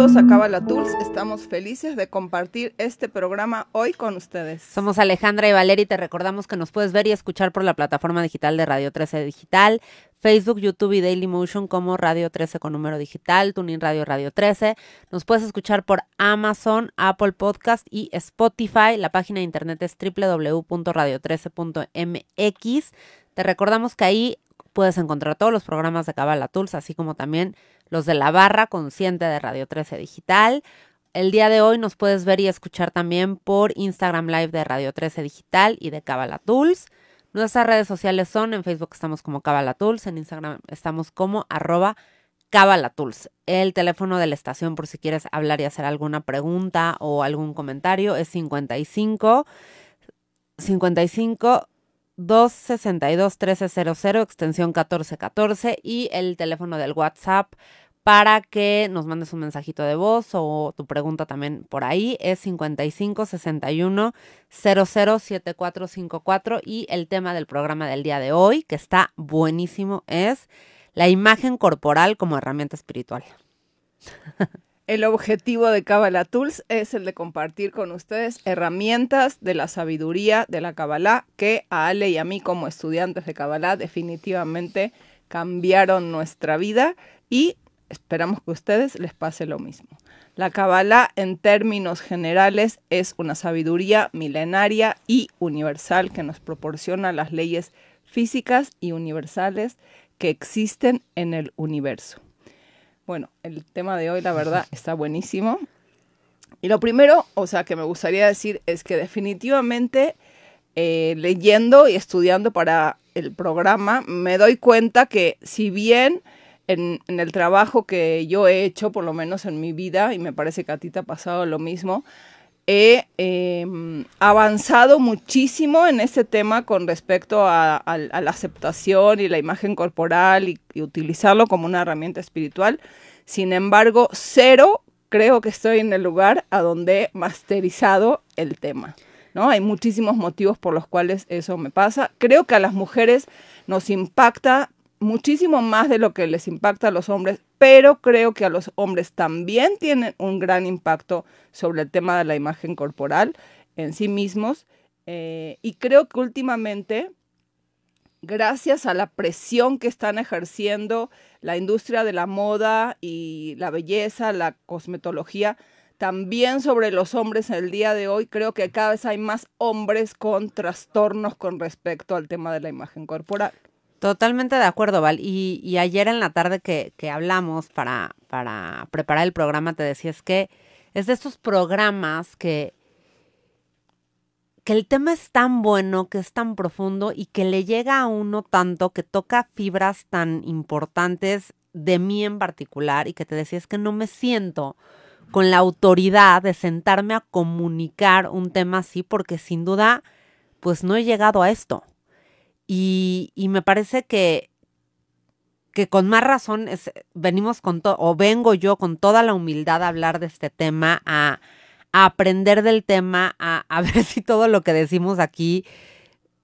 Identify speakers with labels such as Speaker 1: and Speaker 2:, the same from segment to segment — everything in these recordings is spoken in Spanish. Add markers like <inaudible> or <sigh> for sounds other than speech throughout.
Speaker 1: A Cabala Tools. Estamos felices de compartir este programa hoy con ustedes.
Speaker 2: Somos Alejandra y Valeria y te recordamos que nos puedes ver y escuchar por la plataforma digital de Radio 13 Digital, Facebook, YouTube y Dailymotion como Radio 13 con número digital, Tuning Radio Radio 13. Nos puedes escuchar por Amazon, Apple Podcast y Spotify. La página de internet es www.radio13.mx. Te recordamos que ahí puedes encontrar todos los programas de Cabala Tools, así como también los de la barra consciente de Radio 13 Digital. El día de hoy nos puedes ver y escuchar también por Instagram Live de Radio 13 Digital y de Cabala Tools. Nuestras redes sociales son, en Facebook estamos como Cabala Tools, en Instagram estamos como arroba Tools. El teléfono de la estación por si quieres hablar y hacer alguna pregunta o algún comentario es 55 55 262 1300 extensión 1414 y el teléfono del WhatsApp para que nos mandes un mensajito de voz o tu pregunta también por ahí es 55 61 007454 y el tema del programa del día de hoy que está buenísimo es la imagen corporal como herramienta espiritual.
Speaker 1: El objetivo de Kabbalah Tools es el de compartir con ustedes herramientas de la sabiduría de la Kabbalah que a Ale y a mí como estudiantes de Kabbalah definitivamente cambiaron nuestra vida y esperamos que a ustedes les pase lo mismo. La Kabbalah en términos generales es una sabiduría milenaria y universal que nos proporciona las leyes físicas y universales que existen en el universo. Bueno, el tema de hoy, la verdad, <laughs> está buenísimo. Y lo primero, o sea, que me gustaría decir es que definitivamente eh, leyendo y estudiando para el programa, me doy cuenta que si bien en, el trabajo que yo he hecho, por lo menos en mi vida, y me parece que a ti te ha pasado lo mismo, he eh, avanzado muchísimo en este tema con respecto a, la aceptación y la imagen corporal y, y, utilizarlo como una herramienta espiritual. Sin embargo, cero creo que estoy en el lugar a donde he masterizado el tema. ¿no? Hay muchísimos motivos por los cuales eso me pasa. Creo que a las mujeres nos impacta muchísimo más de lo que les impacta a los hombres, pero creo que a los hombres también tienen un gran impacto sobre el tema de la imagen corporal en sí mismos. Eh, y creo que últimamente, gracias a la presión que están ejerciendo la industria de la moda y la belleza, la cosmetología, también sobre los hombres en el día de hoy, creo que cada vez hay más hombres con trastornos con respecto al tema de la imagen corporal.
Speaker 2: Totalmente de acuerdo, Val. Y, ayer en la tarde que, que, hablamos para, para preparar el programa, te decía, es que es de estos programas que, que el tema es tan bueno, que es tan profundo y que le llega a uno tanto, que toca fibras tan importantes de mí en particular y que te decía, es que no me siento con la autoridad de sentarme a comunicar un tema así porque sin duda, pues no he llegado a esto. Y, me parece que, que con más razón es, venimos con todo, o vengo yo con toda la humildad a hablar de este tema, a, aprender del tema, a, a, <laughs> ver si todo lo que decimos aquí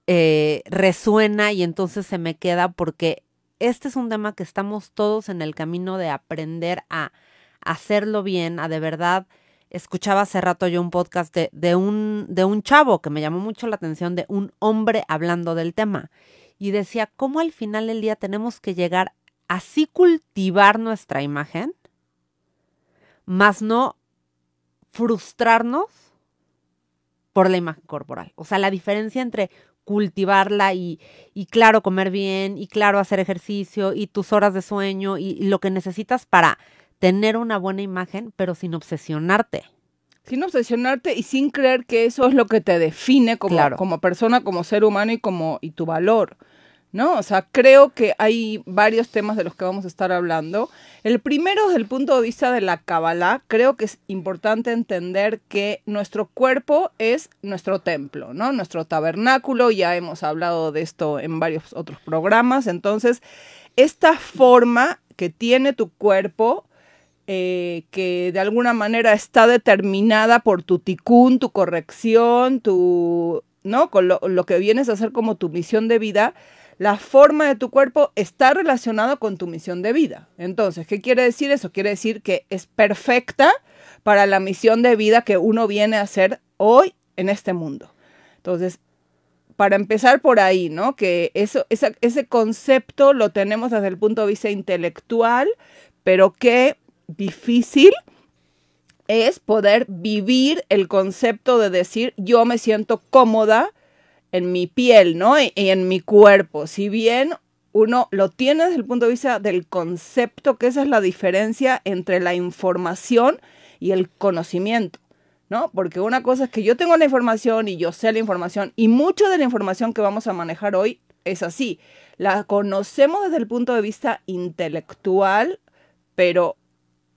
Speaker 2: eh, resuena y entonces se me queda porque este es un tema que estamos todos en el camino de aprender a hacerlo bien, a de verdad escuchaba hace rato yo un podcast de, un, de un chavo que me llamó mucho la atención, de un hombre hablando del tema. Y decía, ¿cómo al final del día tenemos que llegar así cultivar nuestra imagen, más no frustrarnos por la imagen corporal? O sea, la diferencia entre cultivarla y, y claro, comer bien, y claro, hacer ejercicio, y tus horas de sueño, y lo que necesitas para tener una buena imagen, pero sin obsesionarte.
Speaker 1: Sin obsesionarte y sin creer que eso es lo que te define como, claro. como persona, como ser humano y como y tu valor. ¿No? O sea, creo que hay varios temas de los que vamos a estar hablando. El primero, desde el punto de vista de la Kabbalah, creo que es importante entender que nuestro cuerpo es nuestro templo, ¿no? Nuestro tabernáculo, ya hemos hablado de esto en varios otros programas. Entonces, esta forma que tiene tu cuerpo eh, que de alguna manera está determinada por tu ticún, tu corrección, tu, ¿no? Con lo, lo, que vienes a hacer como tu misión de vida, la forma de tu cuerpo está relacionada con tu misión de vida. Entonces, ¿qué quiere decir eso? Quiere decir que es perfecta para la misión de vida que uno viene a hacer hoy en este mundo. Entonces, para empezar por ahí, ¿no? Que eso, ese concepto lo tenemos desde el punto de vista intelectual, pero qué difícil es poder vivir el concepto de decir yo me siento cómoda en mi piel, ¿no? Y, en mi cuerpo. Si bien uno lo tiene desde el punto de vista del concepto, que esa es la diferencia entre la información y el conocimiento, ¿no? Porque una cosa es que yo tengo la información y yo sé la información y mucha de la información que vamos a manejar hoy es así. La conocemos desde el punto de vista intelectual, pero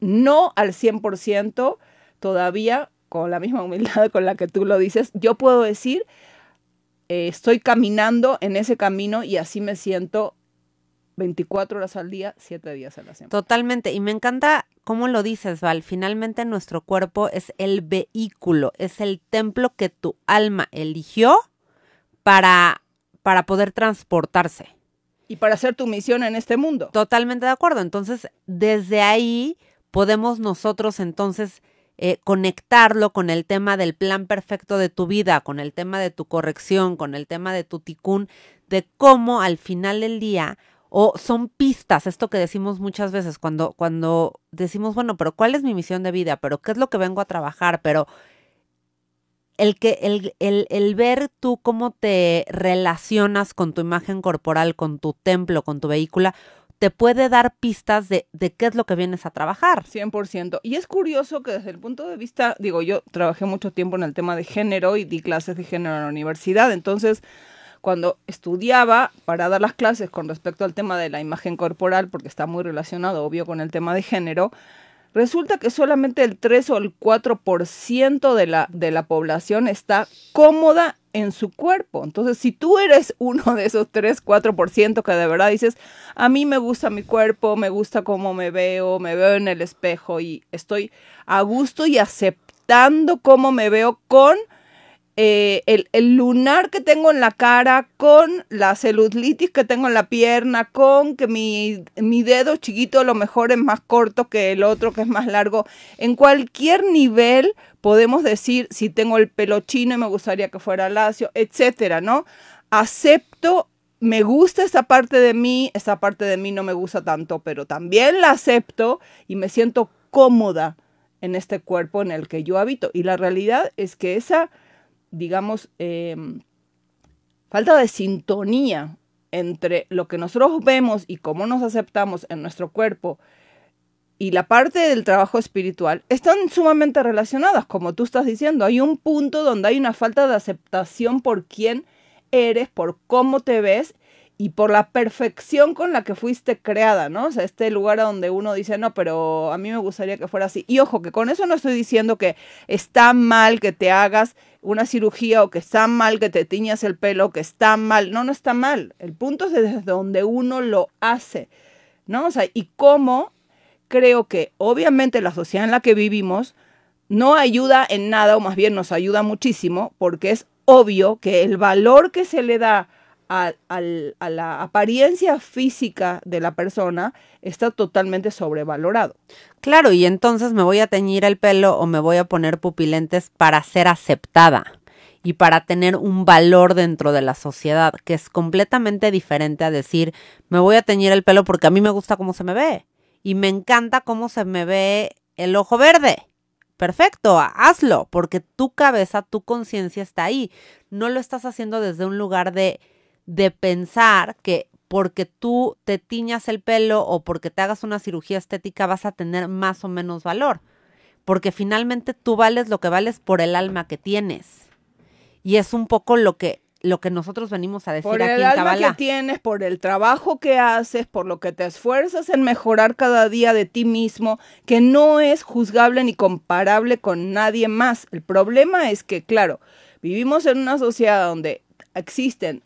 Speaker 1: no al 100% todavía con la misma humildad con la que tú lo dices. Yo puedo decir, eh, estoy caminando en ese camino y así me siento 24 horas al día, 7 días a la semana.
Speaker 2: Totalmente. Y me encanta cómo lo dices, Val. Finalmente nuestro cuerpo es el vehículo, es el templo que tu alma eligió para, para poder transportarse.
Speaker 1: Y para hacer tu misión en este mundo.
Speaker 2: Totalmente de acuerdo. Entonces, desde ahí podemos nosotros entonces eh, conectarlo con el tema del plan perfecto de tu vida, con el tema de tu corrección, con el tema de tu ticún, de cómo al final del día o son pistas, esto que decimos muchas veces cuando, cuando decimos, bueno, pero ¿cuál es mi misión de vida? ¿Pero qué es lo que vengo a trabajar? Pero el, que, el, el, el ver tú cómo te relacionas con tu imagen corporal, con tu templo, con tu vehículo, te puede dar pistas de, de, qué es lo que vienes a trabajar.
Speaker 1: 100%. Y es curioso que desde el punto de vista, digo, yo trabajé mucho tiempo en el tema de género y di clases de género en la universidad, entonces cuando estudiaba para dar las clases con respecto al tema de la imagen corporal, porque está muy relacionado, obvio, con el tema de género, resulta que solamente el 3 o el 4% de la, de la población está cómoda en su cuerpo. Entonces, si tú eres <laughs> uno de esos 3, 4% que de verdad dices, a mí me gusta mi cuerpo, me gusta cómo me veo, me veo en el espejo y estoy a gusto y aceptando cómo me veo con eh, el, lunar que tengo en la cara, con la celulitis que tengo en la pierna, con que mi, mi dedo chiquito a lo mejor es más corto que el otro que es más largo. En cualquier nivel podemos decir si tengo el pelo chino y me gustaría que fuera lacio, etcétera, ¿no? Acepto me gusta esta parte de mí, esta parte de mí no me gusta tanto, pero también la acepto y me siento cómoda en este cuerpo en el que yo habito. Y la realidad es que esa digamos, em, falta de sintonía entre lo que nosotros vemos y cómo nos aceptamos en nuestro cuerpo y la parte del trabajo espiritual están sumamente relacionadas, como tú estás diciendo. Hay un punto donde hay una falta de aceptación por quién eres, por cómo te ves y por la perfección con la que fuiste creada, ¿no? O sea, este lugar donde uno dice, no, pero a mí me gustaría que fuera así. Y ojo, que con eso no estoy diciendo que está mal que te hagas una cirugía o que está mal que te tiñas el pelo, que está mal. No, no está mal. El punto es desde donde uno lo hace, ¿no? O sea, y cómo creo que obviamente la sociedad en la que vivimos no ayuda en nada, o más bien nos ayuda muchísimo, porque es obvio que el valor que se le da a, la apariencia física de la persona está totalmente sobrevalorado.
Speaker 2: Claro, y entonces me voy a teñir el pelo o me voy a poner pupilentes para ser aceptada y para tener un valor dentro de la sociedad, que es completamente diferente a decir, me voy a teñir el pelo porque a mí me gusta cómo se me ve y me encanta cómo se me ve el ojo verde. Perfecto, hazlo, porque tu cabeza, tu conciencia está ahí. No lo estás haciendo desde un lugar de de pensar que porque tú te tiñas el pelo o porque te hagas una cirugía estética vas a tener más o menos valor. Porque finalmente tú vales lo que vales por el alma que tienes. Y es un poco lo que lo que nosotros venimos a decir
Speaker 1: por
Speaker 2: aquí
Speaker 1: el alma que tienes, por el trabajo que haces, por lo que te esfuerzas en mejorar cada día de ti mismo, que no es juzgable ni comparable con nadie más. El problema es que, claro, vivimos en una sociedad donde existen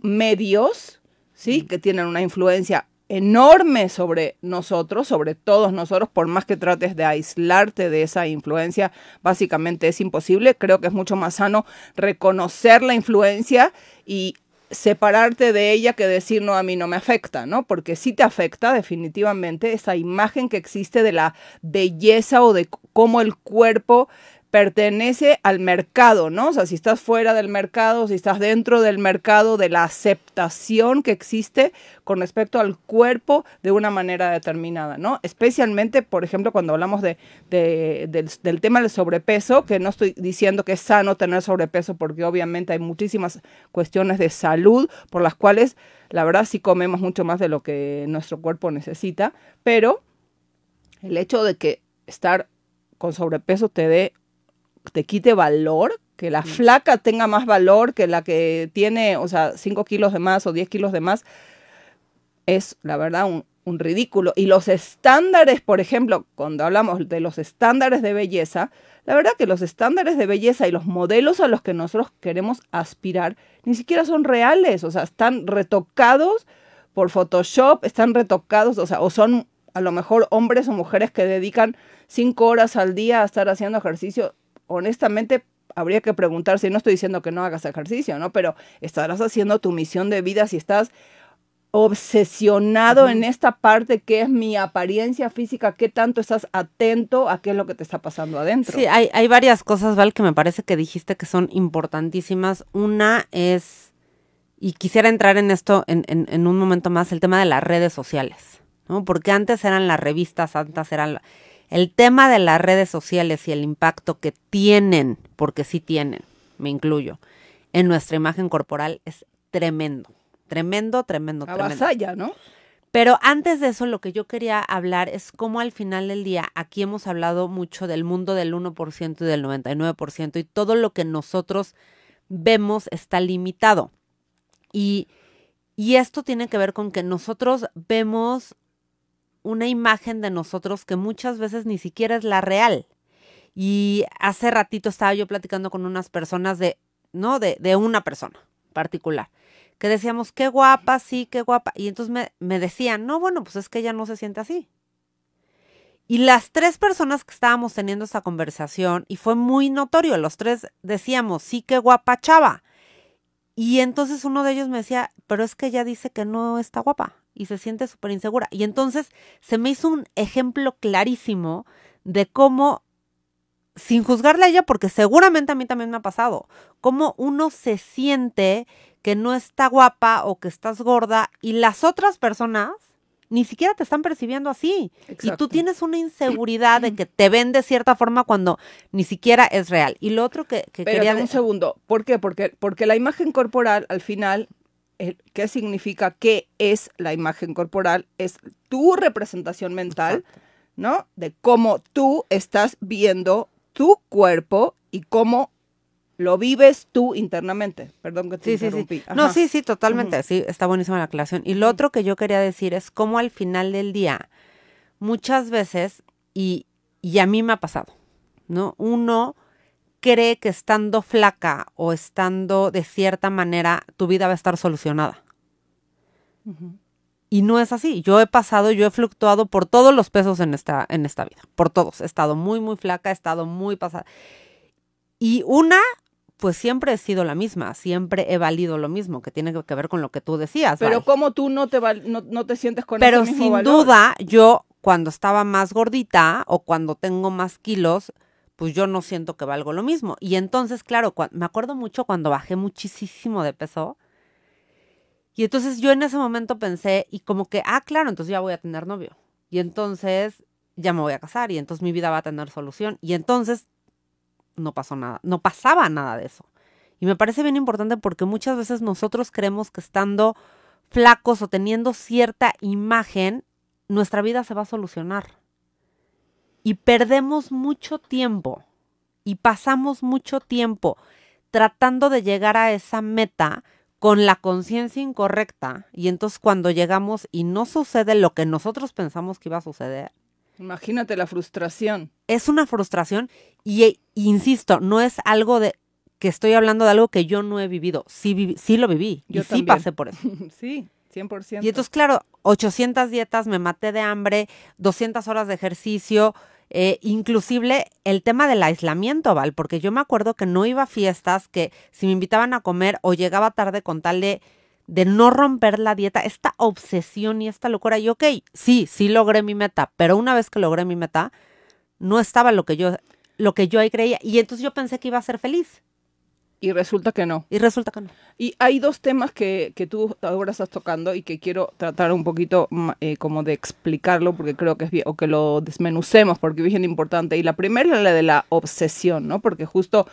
Speaker 1: medios, ¿sí? Que tienen una influencia enorme sobre nosotros, sobre todos nosotros, por más que trates de aislarte de esa influencia, básicamente es imposible. Creo que es mucho más sano reconocer la influencia y separarte de ella que decir, no, a mí no me afecta, ¿no? Porque sí te afecta definitivamente esa imagen que existe de la belleza o de cómo el cuerpo pertenece al mercado, ¿no? O sea, si estás fuera del mercado, si estás dentro del mercado, de la aceptación que existe con respecto al cuerpo de una manera determinada, ¿no? Especialmente, por ejemplo, cuando hablamos de, del, tema del sobrepeso, que no estoy diciendo que es sano tener sobrepeso, porque obviamente hay muchísimas cuestiones de salud por las cuales, la verdad, sí comemos mucho más de lo que nuestro cuerpo necesita, pero el hecho de que estar con sobrepeso te dé te quite valor, que la flaca tenga más valor que la que tiene, o sea, 5 kilos de más o 10 kilos de más, es la verdad un, un ridículo. Y los estándares, por ejemplo, cuando hablamos de los estándares de belleza, la verdad que los estándares de belleza y los modelos a los que nosotros queremos aspirar ni siquiera son reales, o sea, están retocados por Photoshop, están retocados, o sea, o son a lo mejor hombres o mujeres que dedican cinco horas al día a estar haciendo ejercicio honestamente habría que preguntarse, no estoy diciendo que no hagas ejercicio, ¿no? Pero estarás haciendo tu misión de vida si estás obsesionado en esta parte que es mi apariencia física, qué tanto estás atento a qué es lo que te está pasando adentro.
Speaker 2: Sí, hay, hay varias cosas, Val, que me parece que dijiste que son importantísimas. Una es, y quisiera entrar en esto en, en un momento más, el tema de las redes sociales, ¿no? Porque antes eran las revistas, antes eran el tema de las redes sociales y el impacto que tienen, porque sí tienen, me incluyo, en nuestra imagen corporal es tremendo, tremendo, tremendo,
Speaker 1: Avasalla, ¿no?
Speaker 2: Pero antes de eso, lo que yo quería hablar es cómo al final del día, aquí hemos hablado mucho del mundo del 1% y del 99% y todo lo que nosotros vemos está limitado. Y, y esto tiene que ver con que nosotros vemos una imagen de nosotros que muchas veces ni siquiera es la real. Y hace ratito estaba yo platicando con unas personas de, ¿no? De, de una persona particular, que decíamos, qué guapa, sí, qué guapa. Y entonces me, me decían, no, bueno, pues es que ella no se siente así. Y las tres personas que estábamos teniendo esa conversación, y fue muy notorio, los tres decíamos, sí, qué guapa chava. Y entonces uno de ellos me decía, pero es que ella dice que no está guapa y se siente súper insegura. Y entonces se me hizo un ejemplo clarísimo de cómo, sin juzgarle a ella, porque seguramente a mí también me ha pasado, cómo uno se siente que no está guapa o que estás gorda y las otras personas ni siquiera te están percibiendo así. Y tú tienes una inseguridad de que te ven de cierta forma cuando ni siquiera es real. Y lo otro que, que
Speaker 1: Pero
Speaker 2: quería...
Speaker 1: un segundo, ¿por qué? Porque, porque la imagen corporal al final qué significa qué es la imagen corporal, es tu representación mental, ¿no? De cómo tú estás viendo tu cuerpo y cómo lo vives tú internamente. Perdón que te interrumpí.
Speaker 2: No, sí, sí, totalmente. Sí, está buenísima la aclaración. Y lo otro que yo quería decir es cómo al final del día, muchas veces, y, y a mí me ha pasado, ¿no? Uno cree que estando flaca o estando de cierta manera tu vida va a estar solucionada. Y no es así. Yo he pasado, yo he fluctuado por todos los pesos en esta, en esta vida, por todos. He estado muy, muy flaca, he estado muy pasada. Y una, pues siempre he sido la misma, siempre he valido lo mismo, que tiene que ver con lo que tú decías.
Speaker 1: Pero ¿cómo tú no te, no, te sientes con
Speaker 2: Pero
Speaker 1: ese
Speaker 2: mismo sin duda, yo cuando estaba más gordita o cuando tengo más kilos, pues yo no siento que valgo lo mismo. Y entonces, claro, me acuerdo mucho cuando bajé muchísimo de peso. Y entonces yo en ese momento pensé, y como que, ah, claro, entonces ya voy a tener novio. Y entonces ya me voy a casar y entonces mi vida va a tener solución. Y entonces no pasó nada, no pasaba nada de eso. Y me parece bien importante porque muchas veces nosotros creemos que estando flacos o teniendo cierta imagen, nuestra vida se va a solucionar y perdemos mucho tiempo y pasamos mucho tiempo tratando de llegar a esa meta con la conciencia incorrecta y entonces cuando llegamos y no sucede lo que nosotros pensamos que iba a suceder.
Speaker 1: Imagínate la frustración.
Speaker 2: Es una frustración y e, insisto, no es algo de que estoy hablando de algo que yo no he vivido. Sí, sí lo viví y sí pasé por eso. <laughs>
Speaker 1: sí. 100%.
Speaker 2: Y entonces, claro, 800 dietas, me maté de hambre, 200 horas de ejercicio, eh, inclusive el tema del aislamiento, Val, porque yo me acuerdo que no iba a fiestas, que si me invitaban a comer o llegaba tarde con tal de de no romper la dieta, esta obsesión y esta locura. Y ok, sí, sí logré mi meta, pero una vez que logré mi meta, no estaba lo que yo, lo que yo ahí creía. Y entonces yo pensé que iba a ser feliz.
Speaker 1: Y resulta que no.
Speaker 2: Y resulta que no.
Speaker 1: Y hay dos temas que, que tú ahora estás tocando y que quiero tratar un poquito eh, como de explicarlo porque creo que es bien, o que lo desmenucemos porque es bien importante. Y la primera es la de la obsesión, ¿no? Porque justo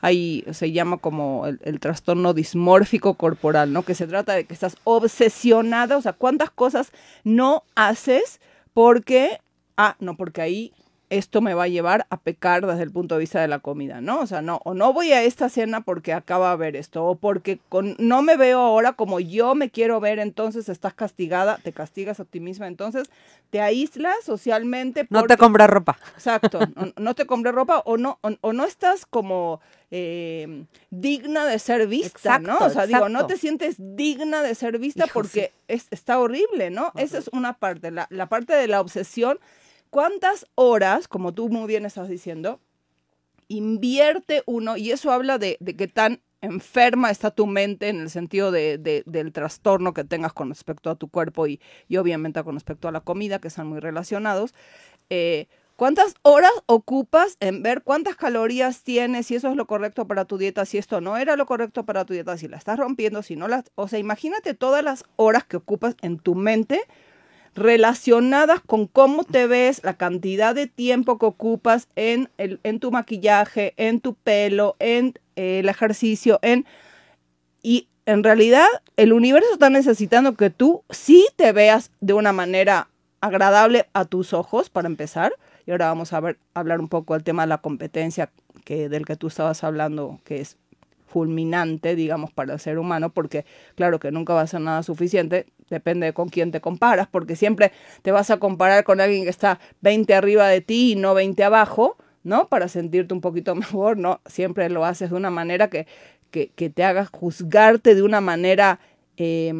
Speaker 1: ahí se llama como el, el trastorno dismórfico corporal, ¿no? Que se trata de que estás obsesionada, o sea, cuántas cosas no haces porque, ah, no, porque ahí esto me va a llevar a pecar desde el punto de vista de la comida, ¿no? O sea, no, o no voy a esta cena porque acaba de ver esto, o porque con, no me veo ahora como yo me quiero ver, entonces estás castigada, te castigas a ti misma, entonces te aíslas socialmente.
Speaker 2: No te compras ropa.
Speaker 1: Exacto, <laughs> no, no, te compré ropa o no, o, o no estás como eh, digna de ser vista,
Speaker 2: Exacto,
Speaker 1: ¿no? O sea,
Speaker 2: exacto.
Speaker 1: digo, no te sientes digna de ser vista
Speaker 2: Hijo,
Speaker 1: porque es, está horrible, ¿no? Esa es una parte, la, la parte de la obsesión. ¿Cuántas horas, como tú muy bien estás diciendo, invierte uno? Y eso habla de, de qué tan enferma está tu mente en el sentido de, de- del trastorno que tengas con respecto a tu cuerpo y, obviamente con respecto a la comida, que están muy relacionados. Eh, ¿Cuántas horas ocupas en ver cuántas calorías tienes, si eso es lo correcto para tu dieta, si esto no era lo correcto para tu dieta, si la estás rompiendo, si no la... O sea, imagínate todas las horas que ocupas en tu mente relacionadas con cómo te ves, la cantidad de tiempo que ocupas en, el, en tu maquillaje, en tu pelo, en eh, el ejercicio, en... Y en realidad el universo está necesitando que tú sí te veas de una manera agradable a tus ojos, para empezar. Y ahora vamos a ver, hablar un poco del tema de la competencia que, del que tú estabas hablando, que es fulminante, digamos, para el ser humano, porque claro que nunca va a ser nada suficiente, depende de con quién te comparas, porque siempre te vas a comparar con alguien que está 20 arriba de ti y no 20 abajo, ¿no? Para sentirte un poquito <laughs> mejor, ¿no? Siempre lo haces de una manera que, que, que te haga juzgarte de una manera eh,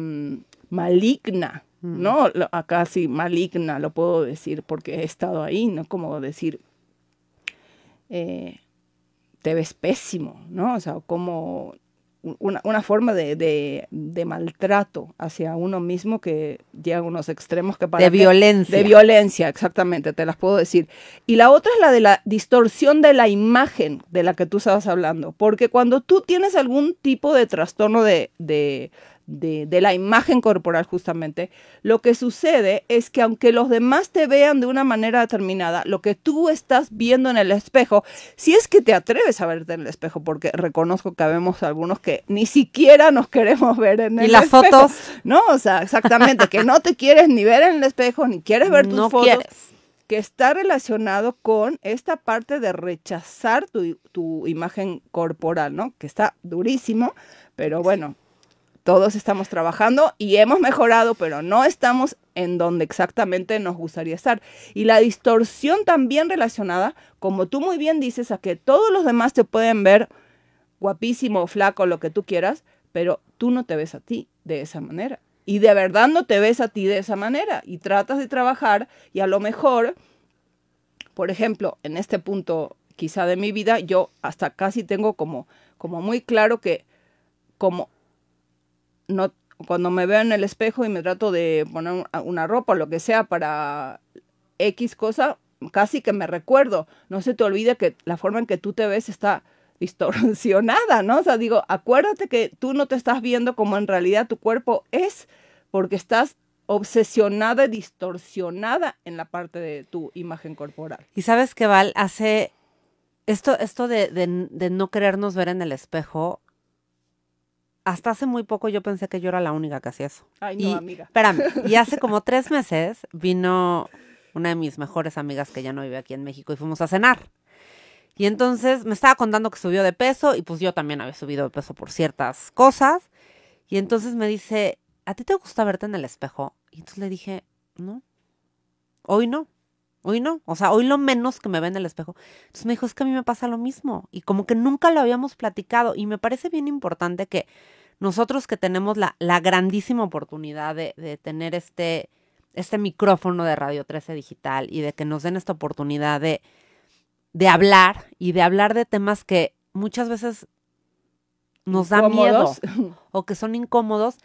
Speaker 1: maligna, ¿no? Lo- Acá sí, maligna, lo puedo decir porque he estado ahí, ¿no? Como decir, eh, te ves pésimo, ¿no? O sea, como una, una forma de, de- de maltrato hacia uno mismo que llega a unos extremos que para
Speaker 2: De violencia.
Speaker 1: de violencia, exactamente, te las puedo decir. Y la otra es la de la distorsión de la imagen de la que tú estabas hablando. Porque cuando tú tienes algún tipo de trastorno de, de, de, de la imagen corporal, justamente, lo que sucede es que aunque los demás te vean de una manera determinada, lo que tú estás viendo en el espejo, si es que te atreves a verte en el espejo, porque reconozco que habemos algunos que ni siquiera nos queremos ver en
Speaker 2: Y
Speaker 1: el
Speaker 2: las
Speaker 1: espejo.
Speaker 2: fotos.
Speaker 1: No, o sea, exactamente, que no te quieres ni ver en el espejo, ni quieres ver tus
Speaker 2: no
Speaker 1: fotos,
Speaker 2: quieres.
Speaker 1: que está relacionado con esta parte de rechazar tu, tu imagen corporal, ¿no? Que está durísimo, pero bueno, todos estamos trabajando y hemos mejorado, pero no estamos en donde exactamente nos gustaría estar. Y la distorsión también relacionada, como tú muy bien dices, a que todos los demás te pueden ver guapísimo, flaco, lo que tú quieras, pero tú no te ves a ti de esa manera. Y de verdad no te ves a ti de esa manera. Y tratas de trabajar y a lo mejor, por ejemplo, en este punto quizá de mi vida, yo hasta casi tengo como, como muy claro que como no, cuando me veo en el espejo y me trato de poner un- una ropa o lo que sea para X cosa, casi que me recuerdo. No se te olvide que la forma en que tú te ves está distorsionada, ¿no? O sea, digo, acuérdate que tú no te estás viendo como en realidad tu cuerpo es, porque estás obsesionada y distorsionada en la parte de tu imagen corporal.
Speaker 2: Y sabes que Val hace esto, esto de, de- de no querernos ver en el espejo. Hasta hace muy poco yo pensé que yo era la única que hacía eso.
Speaker 1: Ay, no,
Speaker 2: y,
Speaker 1: amiga.
Speaker 2: Espérame, y hace <laughs> como tres meses vino una de mis mejores amigas que ya no vive aquí en México y fuimos a cenar. Y entonces me estaba contando que subió de peso y pues yo también había subido de peso por ciertas cosas. Y entonces me dice, ¿a ti te gusta verte en el espejo? Y entonces le dije, no, hoy no, hoy no. O sea, hoy lo menos que me ve en el espejo. Entonces me dijo, es que a mí me pasa lo mismo. Y como que nunca lo habíamos platicado. Y me parece bien importante que nosotros que tenemos la, la grandísima oportunidad de, de tener este, este micrófono de Radio 13 Digital y de que nos den esta oportunidad de, de hablar y de hablar de temas que muchas veces nos da miedo o que son incómodos,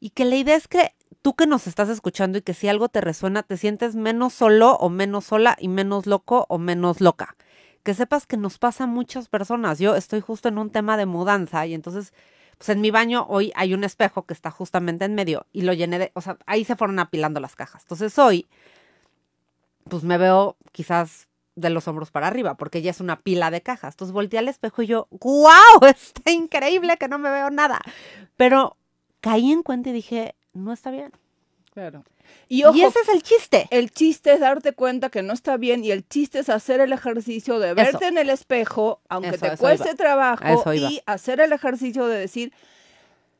Speaker 2: Y que la idea es que tú que nos estás escuchando y que si algo te resuena, te sientes menos solo o menos sola y menos loco o menos loca. Que sepas que nos pasa a muchas personas. Yo estoy justo en un tema de mudanza y entonces, pues en mi baño hoy hay un espejo que está justamente en medio y lo llené de, o sea, ahí se fueron apilando las cajas. Entonces hoy, pues me veo quizás de los hombros para arriba, porque ya es una pila de cajas. Entonces volteé al espejo y yo, ¡guau! <laughs> Está increíble que no me veo nada. Pero caí en cuenta y dije, no está bien.
Speaker 1: Claro.
Speaker 2: Y, ese es el chiste.
Speaker 1: El chiste es darte cuenta que no está bien y el chiste es hacer el ejercicio de verte en el espejo, aunque te cueste trabajo, y hacer el ejercicio de decir,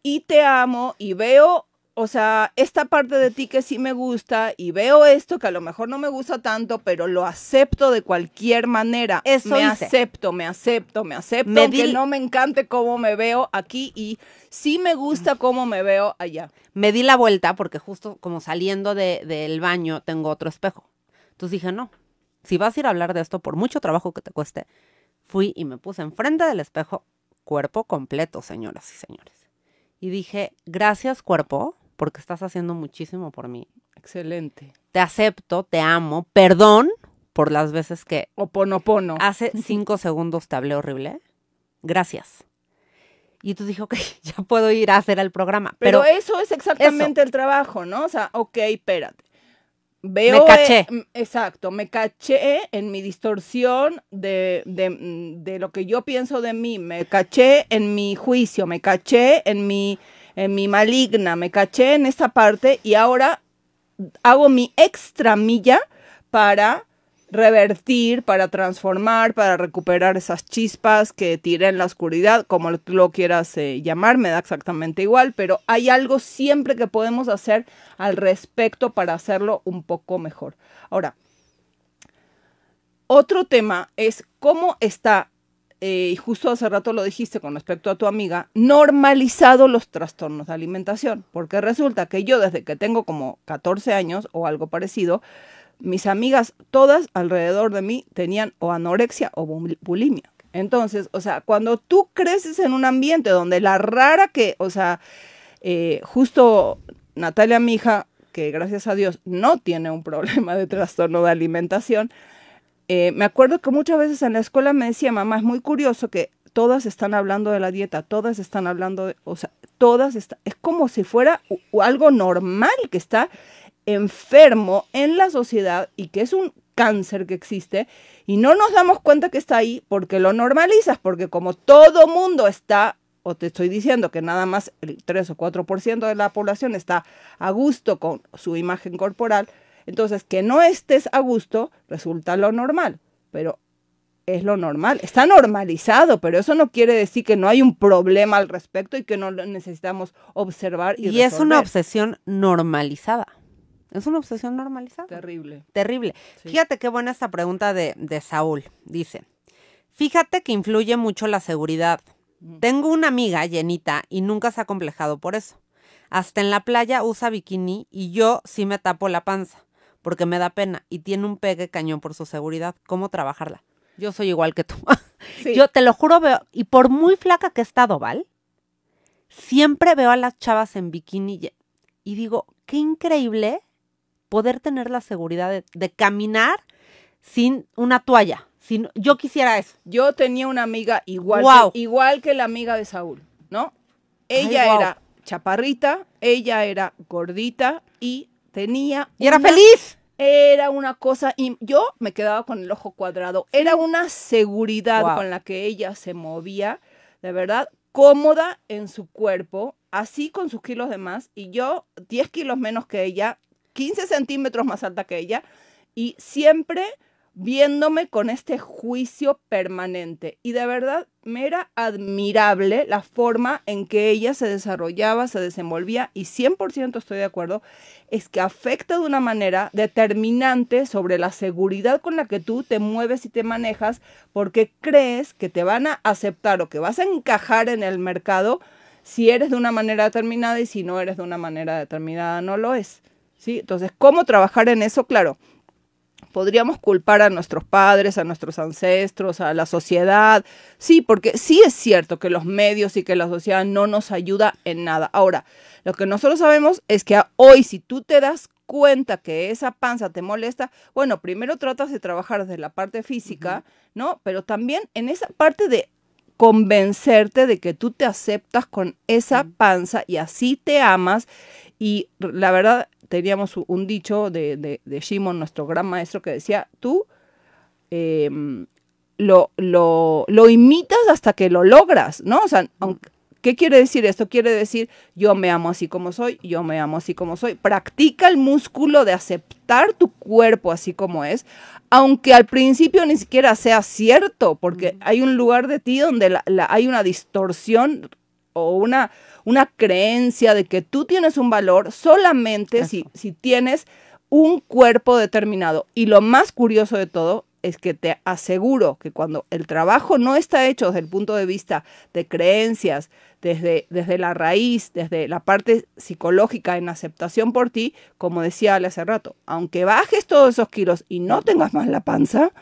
Speaker 1: y te amo y veo o sea, esta parte de ti que sí me gusta y veo esto que a lo mejor no me gusta tanto, pero lo acepto de cualquier manera. Eso me acepto, me acepto, me acepto, me aunque no me encante cómo me veo aquí y sí me gusta cómo me veo allá.
Speaker 2: Me di la vuelta porque justo como saliendo del baño tengo otro espejo. Entonces dije, no, si vas a ir a hablar de esto por mucho trabajo que te cueste, fui y me puse enfrente del espejo, cuerpo completo, señoras y señores. Y dije, gracias cuerpo porque estás haciendo muchísimo por mí.
Speaker 1: Excelente.
Speaker 2: Te acepto, te amo, perdón por las veces que...
Speaker 1: Oponopono.
Speaker 2: Hace <laughs> cinco segundos te hablé horrible. Gracias. Y tú dije, ok, <laughs> ya puedo ir a hacer el programa. Pero,
Speaker 1: eso es exactamente el trabajo, ¿no? O sea, ok, espérate. Veo,
Speaker 2: me caché.
Speaker 1: Mm, exacto, me caché en mi distorsión de, de, de, lo que yo pienso de mí, me caché en mi juicio, me caché en mi en mi maligna, me caché en esta parte y ahora hago mi extra milla para revertir, para transformar, para recuperar esas chispas que tiré en la oscuridad, como lo quieras eh, llamar, me da exactamente igual, pero hay algo siempre que podemos hacer al respecto para hacerlo un poco mejor. Ahora, otro tema es cómo está eh, y justo hace rato lo dijiste con respecto a tu amiga, normalizado los trastornos de alimentación, porque resulta que yo desde que tengo como 14 años o algo parecido, mis amigas todas alrededor de mí tenían o anorexia o bulimia. Entonces, o sea, cuando tú creces en un ambiente donde la rara que, o sea, eh, justo Natalia, mi hija, que gracias a Dios no tiene un <laughs> problema de trastorno de alimentación, eh, me acuerdo que muchas veces en la escuela me decía, mamá, es muy curioso que todas están hablando de la dieta, todas están hablando de, o sea, todas están, es como si fuera algo normal que está enfermo en la sociedad y que es un cáncer que existe y no nos damos cuenta que está ahí porque lo normalizas, porque como todo mundo está, o te estoy diciendo que nada más el 3 o 4% de la población está a gusto con su imagen corporal, entonces, que no estés a gusto resulta lo normal, pero es lo normal. Está normalizado, pero eso no quiere decir que no hay un problema al respecto y que no lo necesitamos observar y
Speaker 2: Y es una obsesión normalizada. Es una obsesión normalizada.
Speaker 1: Terrible.
Speaker 2: Terrible. Fíjate qué buena esta pregunta de, de Saúl. Dice, fíjate que influye mucho la seguridad. Tengo una amiga llenita y nunca se ha complejado por eso. Hasta en la playa usa bikini y yo sí me tapo la panza porque me da pena y tiene un pegue cañón por su seguridad. ¿Cómo trabajarla? Yo soy igual que tú. <laughs> Yo te lo juro, veo, y por muy flaca que he estado, ¿vale? Siempre veo a las chavas en bikini y digo, qué increíble poder tener la seguridad de, caminar sin una toalla. Sin, yo quisiera eso.
Speaker 1: Yo tenía una amiga igual, que, igual que la amiga de Saúl, ¿no? Ella era chaparrita, ella era gordita y tenía...
Speaker 2: Y era feliz.
Speaker 1: Era una cosa, y yo me quedaba con el ojo cuadrado. Era una seguridad con la que ella se movía, de verdad, cómoda en su cuerpo, así con sus kilos de más, y yo 10 kilos menos que ella, 15 centímetros más alta que ella, y siempre viéndome con este juicio permanente. Y de verdad era admirable la forma en que ella se desarrollaba, se desenvolvía, y 100% estoy de acuerdo, es que afecta de una manera determinante sobre la seguridad con la que tú te mueves y te manejas, porque crees que te van a aceptar o que vas a encajar en el mercado si eres de una manera determinada y si no eres de una manera determinada no lo es. ¿sí? Entonces, ¿cómo trabajar en eso? Claro, podríamos culpar a nuestros padres, a nuestros ancestros, a la sociedad. Sí, porque sí es cierto que los medios y que la sociedad no nos ayuda en nada. Ahora, lo que nosotros sabemos es que hoy si tú te das cuenta que esa panza te molesta, bueno, primero tratas de trabajar desde la parte física, ¿no? Pero también en esa parte de convencerte de que tú te aceptas con esa panza y así te amas. Y la verdad, teníamos un dicho de, de, Shimon, nuestro gran maestro, que decía, tú em, lo, lo, lo, imitas hasta que lo logras, ¿no? O sea, ¿qué quiere decir esto? Quiere decir, yo me amo así como soy, yo me amo así como soy. Practica el músculo de aceptar tu cuerpo así como es, aunque al principio ni siquiera sea cierto, porque hay un lugar de ti donde hay una distorsión o una una creencia de que tú tienes un valor solamente si, si tienes un cuerpo determinado. Y lo más curioso de todo es que te aseguro que cuando el trabajo no está hecho desde el punto de vista de creencias, desde, desde la raíz, desde la parte psicológica en aceptación por ti, como decía Ale hace rato, aunque bajes todos esos kilos y no tengas más la panza,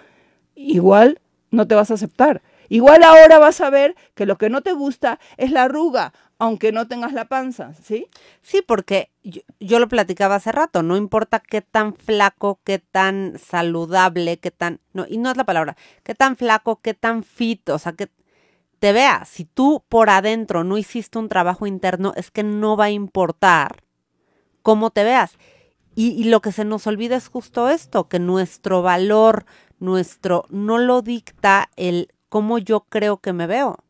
Speaker 1: igual no te vas a aceptar. Igual ahora vas a ver que lo que no te gusta es la arruga, aunque no tengas la panza, ¿sí?
Speaker 2: Sí, porque yo, lo platicaba hace rato, no importa qué tan flaco, qué tan saludable, qué tan, no, y no es la palabra, qué tan flaco, qué tan fit, o sea, que te veas, si tú por adentro no hiciste un trabajo interno, es que no va a importar cómo te veas. Y, y lo que se nos olvida es justo esto, que nuestro valor, nuestro, no lo dicta el cómo yo creo que me veo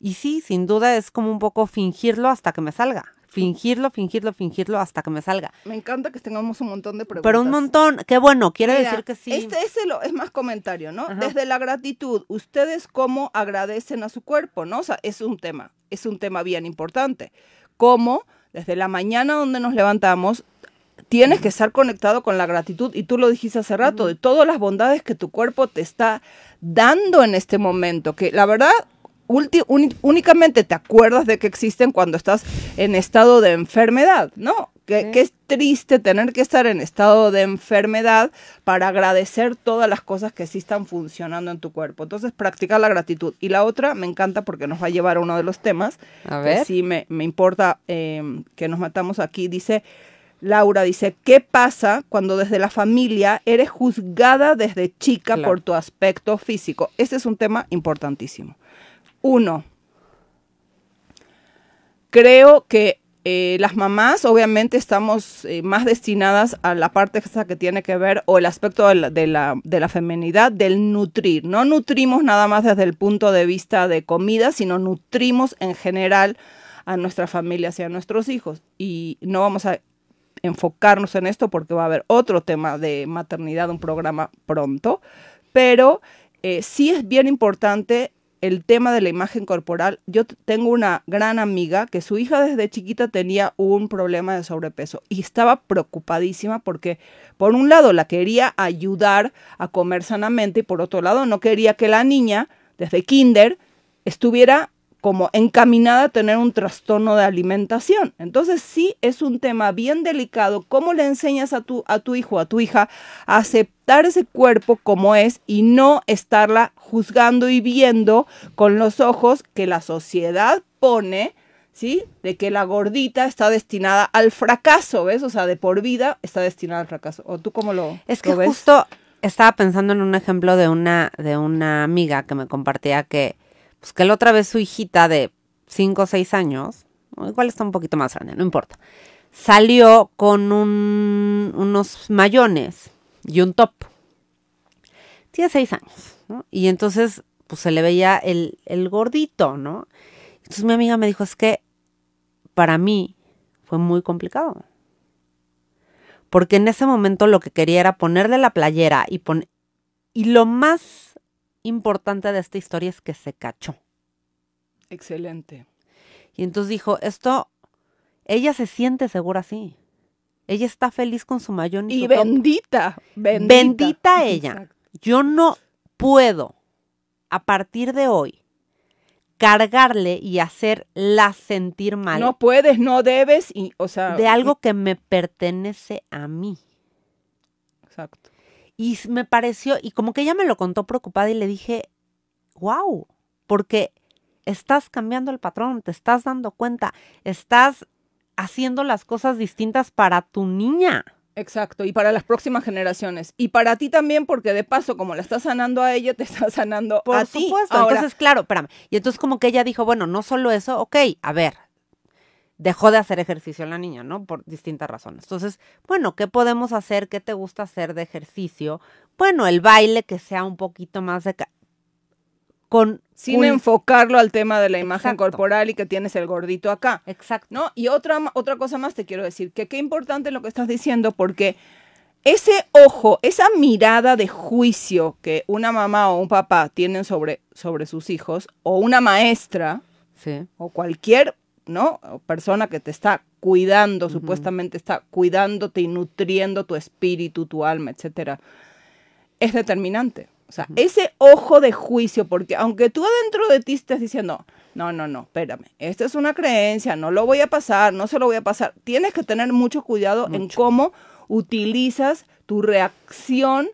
Speaker 2: y sí, sin duda es como un poco fingirlo hasta que me salga. Fingirlo, fingirlo, fingirlo hasta que me salga.
Speaker 1: Me encanta que tengamos un montón de preguntas.
Speaker 2: Pero un montón, qué bueno, quiere decir que sí.
Speaker 1: Este es, es más comentario, ¿no? Desde la gratitud, ¿ustedes cómo agradecen a su cuerpo, no? O sea, es un tema, es un tema bien importante. ¿Cómo desde la mañana donde nos levantamos tienes que estar conectado con la gratitud y tú lo dijiste hace rato, de todas las bondades que tu cuerpo te está dando en este momento, que la verdad únicamente te acuerdas de que existen cuando estás en estado de enfermedad, ¿no? Que, es triste tener que estar en estado de enfermedad para agradecer todas las cosas que sí están funcionando en tu cuerpo. Entonces, practicar la gratitud. Y la otra me encanta porque nos va a llevar a uno de los temas. A ver. Que sí me, importa em, que nos matamos aquí. Dice, Laura dice, ¿qué pasa cuando desde la familia eres juzgada desde chica por tu aspecto físico? Este es un tema importantísimo. Uno, creo que eh, las mamás obviamente estamos eh, más destinadas a la parte que tiene que ver o el aspecto de la, de, la, del nutrir. No nutrimos nada más desde el punto de vista de comida, sino nutrimos en general a nuestras familias y a nuestros hijos. Y no vamos a enfocarnos en esto porque va a haber otro tema de maternidad, un programa pronto, pero eh, sí es bien importante el tema de la imagen corporal, yo tengo una gran amiga que su hija desde chiquita tenía un problema de sobrepeso y estaba preocupadísima porque por un lado la quería ayudar a comer sanamente y por otro lado no quería que la niña desde kinder estuviera como encaminada a tener un trastorno de alimentación. Entonces sí es un tema bien delicado. ¿Cómo le enseñas a tu, a tu hijo, a tu hija, a aceptar ese cuerpo como es y no estarla juzgando y viendo con los ojos que la sociedad pone, ¿sí? De que la gordita está destinada al fracaso, ¿ves? O sea, de por vida está destinada al fracaso. ¿O tú cómo lo
Speaker 2: Es que justo estaba pensando en un ejemplo de una, de una amiga que me compartía que pues que la otra vez su hijita de 5 o 6 años, igual está un poquito más grande, no importa, salió con un, unos mayones y un top. Tiene 6 años, ¿no? Y entonces, pues se le veía el, el gordito, ¿no? Entonces mi amiga me dijo, es que para mí fue muy complicado. Porque en ese momento lo que quería era ponerle la playera y poner... Y lo más importante de esta historia es que se cachó.
Speaker 1: Excelente.
Speaker 2: Y entonces dijo, esto, ella se siente segura así. Ella está feliz con su mayón
Speaker 1: y, bendita,
Speaker 2: bendita, bendita. <laughs> ella. Yo no puedo, a partir de hoy, cargarle y hacerla sentir mal.
Speaker 1: No puedes, no debes, y, o sea,
Speaker 2: de algo que me pertenece a mí.
Speaker 1: Exacto.
Speaker 2: Y me pareció, y como que ella me lo contó preocupada y le dije, wow, porque estás cambiando el patrón, te estás dando cuenta, estás haciendo las cosas distintas para tu niña.
Speaker 1: Exacto, y para las próximas generaciones. Y para ti también, porque de paso, como la estás sanando a ella, te estás sanando
Speaker 2: Por
Speaker 1: a ti.
Speaker 2: supuesto.
Speaker 1: Ahora,
Speaker 2: Entonces, claro, espérame. Y entonces como que ella dijo, bueno, no solo eso, ok, a ver, dejó de hacer ejercicio la niña, ¿no? Por distintas razones. Entonces, bueno, ¿qué podemos hacer? ¿Qué te gusta hacer de ejercicio? Bueno, el baile que sea un poquito más de... Con...
Speaker 1: sin enfocarlo al tema de la imagen
Speaker 2: Exacto.
Speaker 1: corporal y que tienes el gordito acá.
Speaker 2: Exacto.
Speaker 1: ¿No? Y otra, otra cosa más te quiero decir, que qué importante lo que estás diciendo, porque ese ojo, esa mirada de juicio que una mamá o un papá tienen sobre, sobre sus hijos, o una maestra,
Speaker 2: Sí.
Speaker 1: o cualquier ¿no? O persona que te está cuidando, supuestamente está cuidándote y nutriendo tu espíritu, tu alma, etcétera, es determinante. O sea, ese ojo de juicio, porque aunque tú adentro de ti estés diciendo, no, no, no, espérame, esta es una creencia, no lo voy a pasar, no se lo voy a pasar, tienes que tener mucho cuidado en cómo utilizas tu reacción,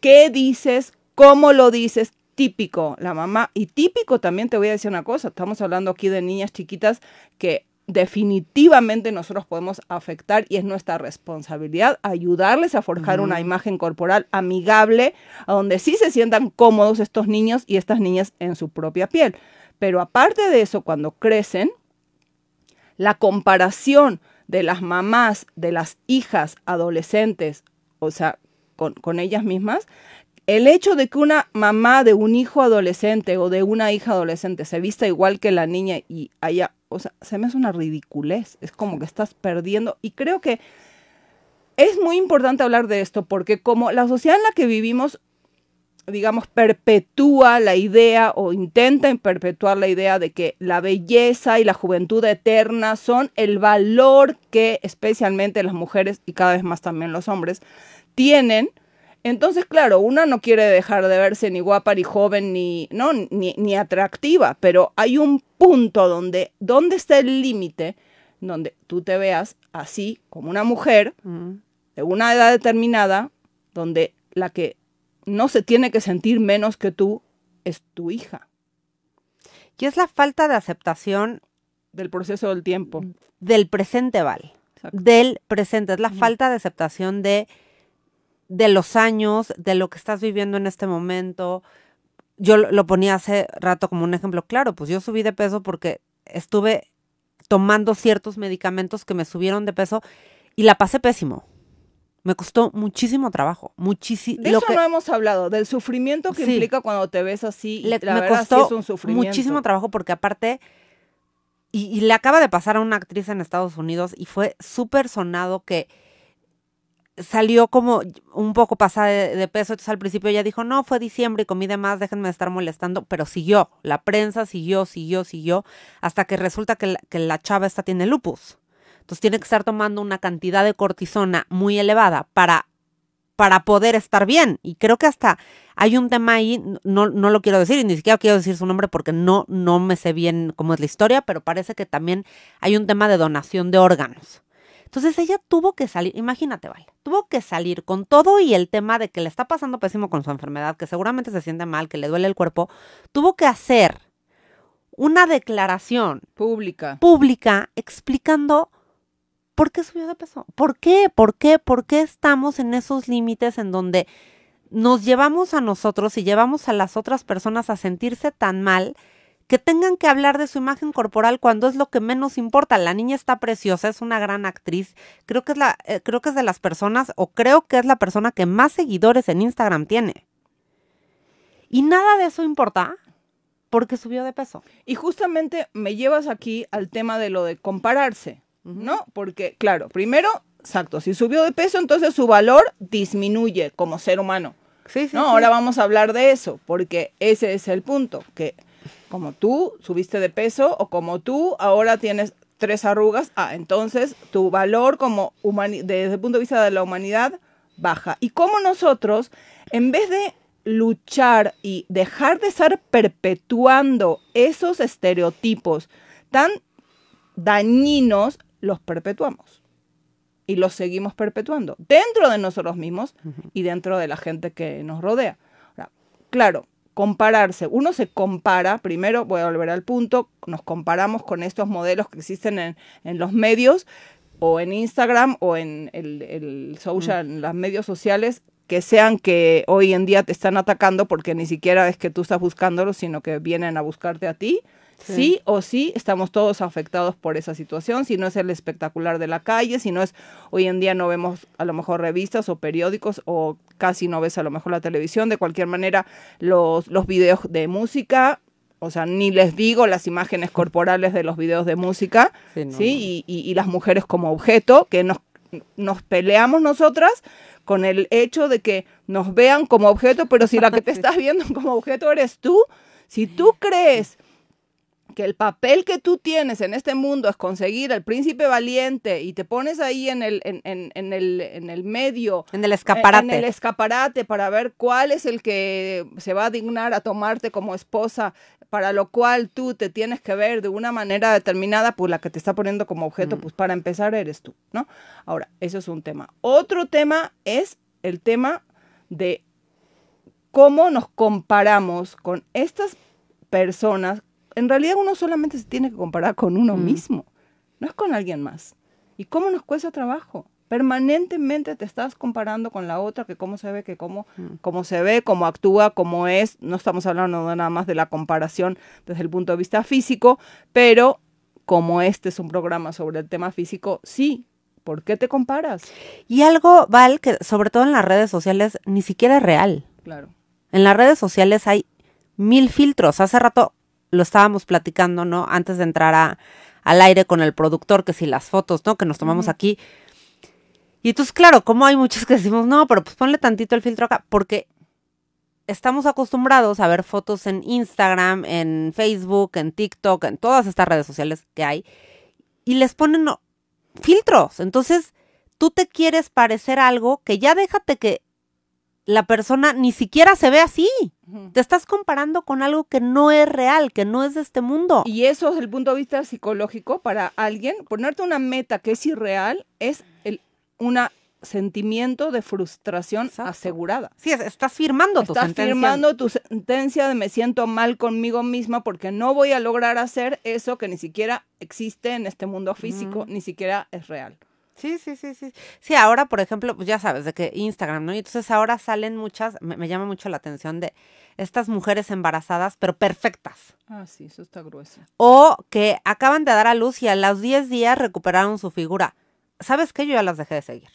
Speaker 1: qué dices, cómo lo dices, típico, la mamá, y típico también te voy a decir una cosa, estamos hablando aquí de niñas chiquitas que definitivamente nosotros podemos afectar y es nuestra responsabilidad ayudarles a forjar una imagen corporal amigable, a donde sí se sientan cómodos estos niños y estas niñas en su propia piel. Pero aparte de eso, cuando crecen, la comparación de las mamás, de las hijas adolescentes, o sea, con, con ellas mismas, el hecho de que una mamá de un hijo adolescente o de una hija adolescente se vista igual que la niña y haya, o sea, se me hace una ridiculez, es como que estás perdiendo y creo que es muy importante hablar de esto porque como la sociedad en la que vivimos, digamos, perpetúa la idea o intenta perpetuar la idea de que la belleza y la juventud eterna son el valor que especialmente las mujeres y cada vez más también los hombres tienen. Entonces, claro, una no quiere dejar de verse ni guapa, ni joven, ni, ¿no? ni, ni atractiva, pero hay un punto donde, ¿dónde está el límite? Donde tú te veas así como una mujer
Speaker 2: Mm.
Speaker 1: de una edad determinada, donde la que no se tiene que sentir menos que tú es tu hija,
Speaker 2: Y es la falta de aceptación
Speaker 1: del proceso del tiempo.
Speaker 2: del presente, Val.
Speaker 1: Exacto.
Speaker 2: Del presente. Es la falta de aceptación de, de los años, de lo que estás viviendo en este momento. Yo lo, ponía hace rato como un ejemplo claro, pues yo subí de peso porque estuve tomando ciertos medicamentos que me subieron de peso y la pasé pésimo. Me costó muchísimo trabajo, muchísimo.
Speaker 1: De eso no hemos hablado, del sufrimiento que
Speaker 2: Sí.
Speaker 1: implica cuando te ves así. y
Speaker 2: le,
Speaker 1: la
Speaker 2: me
Speaker 1: verdad sí
Speaker 2: costó
Speaker 1: es un sufrimiento.
Speaker 2: muchísimo trabajo porque aparte, y, y le acaba de pasar a una actriz en Estados Unidos y fue súper sonado que salió como un poco pasada de, peso, entonces al principio ella dijo, no, fue diciembre y comí de más, déjenme estar molestando, pero siguió, la prensa siguió, siguió, siguió, hasta que resulta que la, que la chava esta tiene lupus. Entonces tiene que estar tomando una cantidad de cortisona muy elevada para, para poder estar bien. Y creo que hasta hay un tema ahí, no, no lo quiero decir, y ni siquiera quiero decir su nombre porque no, no me sé bien cómo es la historia, pero parece que también hay un tema de donación de órganos. Entonces ella tuvo que salir, imagínate, vale, tuvo que salir con todo y el tema de que le está pasando pésimo con su enfermedad, que seguramente se siente mal, que le duele el cuerpo, tuvo que hacer una declaración
Speaker 1: Pública.
Speaker 2: pública explicando por qué subió de peso. ¿Por qué? ¿Por qué? ¿Por qué estamos en esos límites en donde nos llevamos a nosotros y llevamos a las otras personas a sentirse tan mal que tengan que hablar de su imagen corporal cuando es lo que menos importa. La niña está preciosa, es una gran actriz. Creo que es la eh, creo que es de las personas o creo que es la persona que más seguidores en Instagram tiene. Y nada de eso importa porque subió de peso.
Speaker 1: Y justamente me llevas aquí al tema de lo de compararse, ¿no? Porque, claro, primero, exacto, si subió de peso, entonces su valor disminuye como ser humano.
Speaker 2: Sí, sí.
Speaker 1: No,
Speaker 2: sí.
Speaker 1: ahora vamos a hablar de eso, porque ese es el punto, que como tú subiste de peso o como tú ahora tienes tres arrugas, ah, entonces tu valor como desde el punto de vista de la humanidad baja. Y como nosotros, en vez de luchar y dejar de estar perpetuando esos estereotipos tan dañinos, los perpetuamos. y los seguimos perpetuando dentro de nosotros mismos y dentro de la gente que nos rodea. claro, compararse, uno se compara, primero voy a volver al punto, nos comparamos con estos modelos que existen en, en los medios o en Instagram o en el, el social, en los medios sociales que sean que hoy en día te están atacando porque ni siquiera es que tú estás buscándolos, sino que vienen a buscarte a ti. Sí. o sí estamos todos afectados por esa situación, si no es el espectacular de la calle, si no es hoy en día no vemos a lo mejor revistas o periódicos o casi no ves a lo mejor la televisión, de cualquier manera los, los videos de música, o sea, ni les digo las imágenes corporales de los videos de música, ¿sí? Y, y, y, las mujeres como objeto, que nos, nos peleamos nosotras con el hecho de que nos vean como objeto, pero si la que te <laughs> estás viendo como objeto eres tú, si tú crees que el papel que tú tienes en este mundo es conseguir al príncipe valiente y te pones ahí en el, en, en, en el, en el medio.
Speaker 2: En el escaparate.
Speaker 1: En, el escaparate para ver cuál es el que se va a dignar a tomarte como esposa, para lo cual tú te tienes que ver de una manera determinada, pues la que te está poniendo como objeto, mm. pues para empezar eres tú, ¿no? Ahora, eso es un tema. Otro tema es el tema de cómo nos comparamos con estas personas en realidad uno solamente se tiene que comparar con uno mismo, no es con alguien más. ¿Y cómo nos cuesta trabajo? Permanentemente te estás comparando con la otra, que cómo se ve, que cómo, cómo se ve, cómo actúa, cómo es. No estamos hablando nada más de la comparación desde el punto de vista físico, pero como este es un programa sobre el tema físico, sí, ¿por qué te comparas?
Speaker 2: Y algo, Val, que sobre todo en las redes sociales ni siquiera es real.
Speaker 1: Claro.
Speaker 2: En las redes sociales hay mil filtros. Hace rato lo estábamos platicando, ¿no? Antes de entrar a, al aire con el productor, que si las fotos, ¿no? Que nos tomamos aquí. Y entonces, claro, como hay muchos que decimos, no, pero pues ponle tantito el filtro acá, porque estamos acostumbrados a ver fotos en Instagram, en Facebook, en TikTok, en todas estas redes sociales que hay, y les ponen filtros. Entonces, tú te quieres parecer algo que ya déjate que la persona ni siquiera se ve así. Te estás comparando con algo que no es real, que no es de este mundo.
Speaker 1: Y eso desde el punto de vista psicológico para alguien, ponerte una meta que es irreal es el un sentimiento de frustración asegurada.
Speaker 2: Sí, estás firmando tu
Speaker 1: sentencia. Estás firmando tu sentencia de me siento mal conmigo misma porque no voy a lograr hacer eso que ni siquiera existe en este mundo físico, ni siquiera es real.
Speaker 2: Sí, sí, sí, sí. Sí, ahora, por ejemplo, pues ya sabes, de que Instagram, ¿no? Y entonces ahora salen muchas, me, llama mucho la atención de estas mujeres embarazadas, pero perfectas.
Speaker 1: Ah, sí, eso está grueso.
Speaker 2: O que acaban de dar a luz y a los 10 días recuperaron su figura. ¿Sabes qué? Yo ya las dejé de seguir.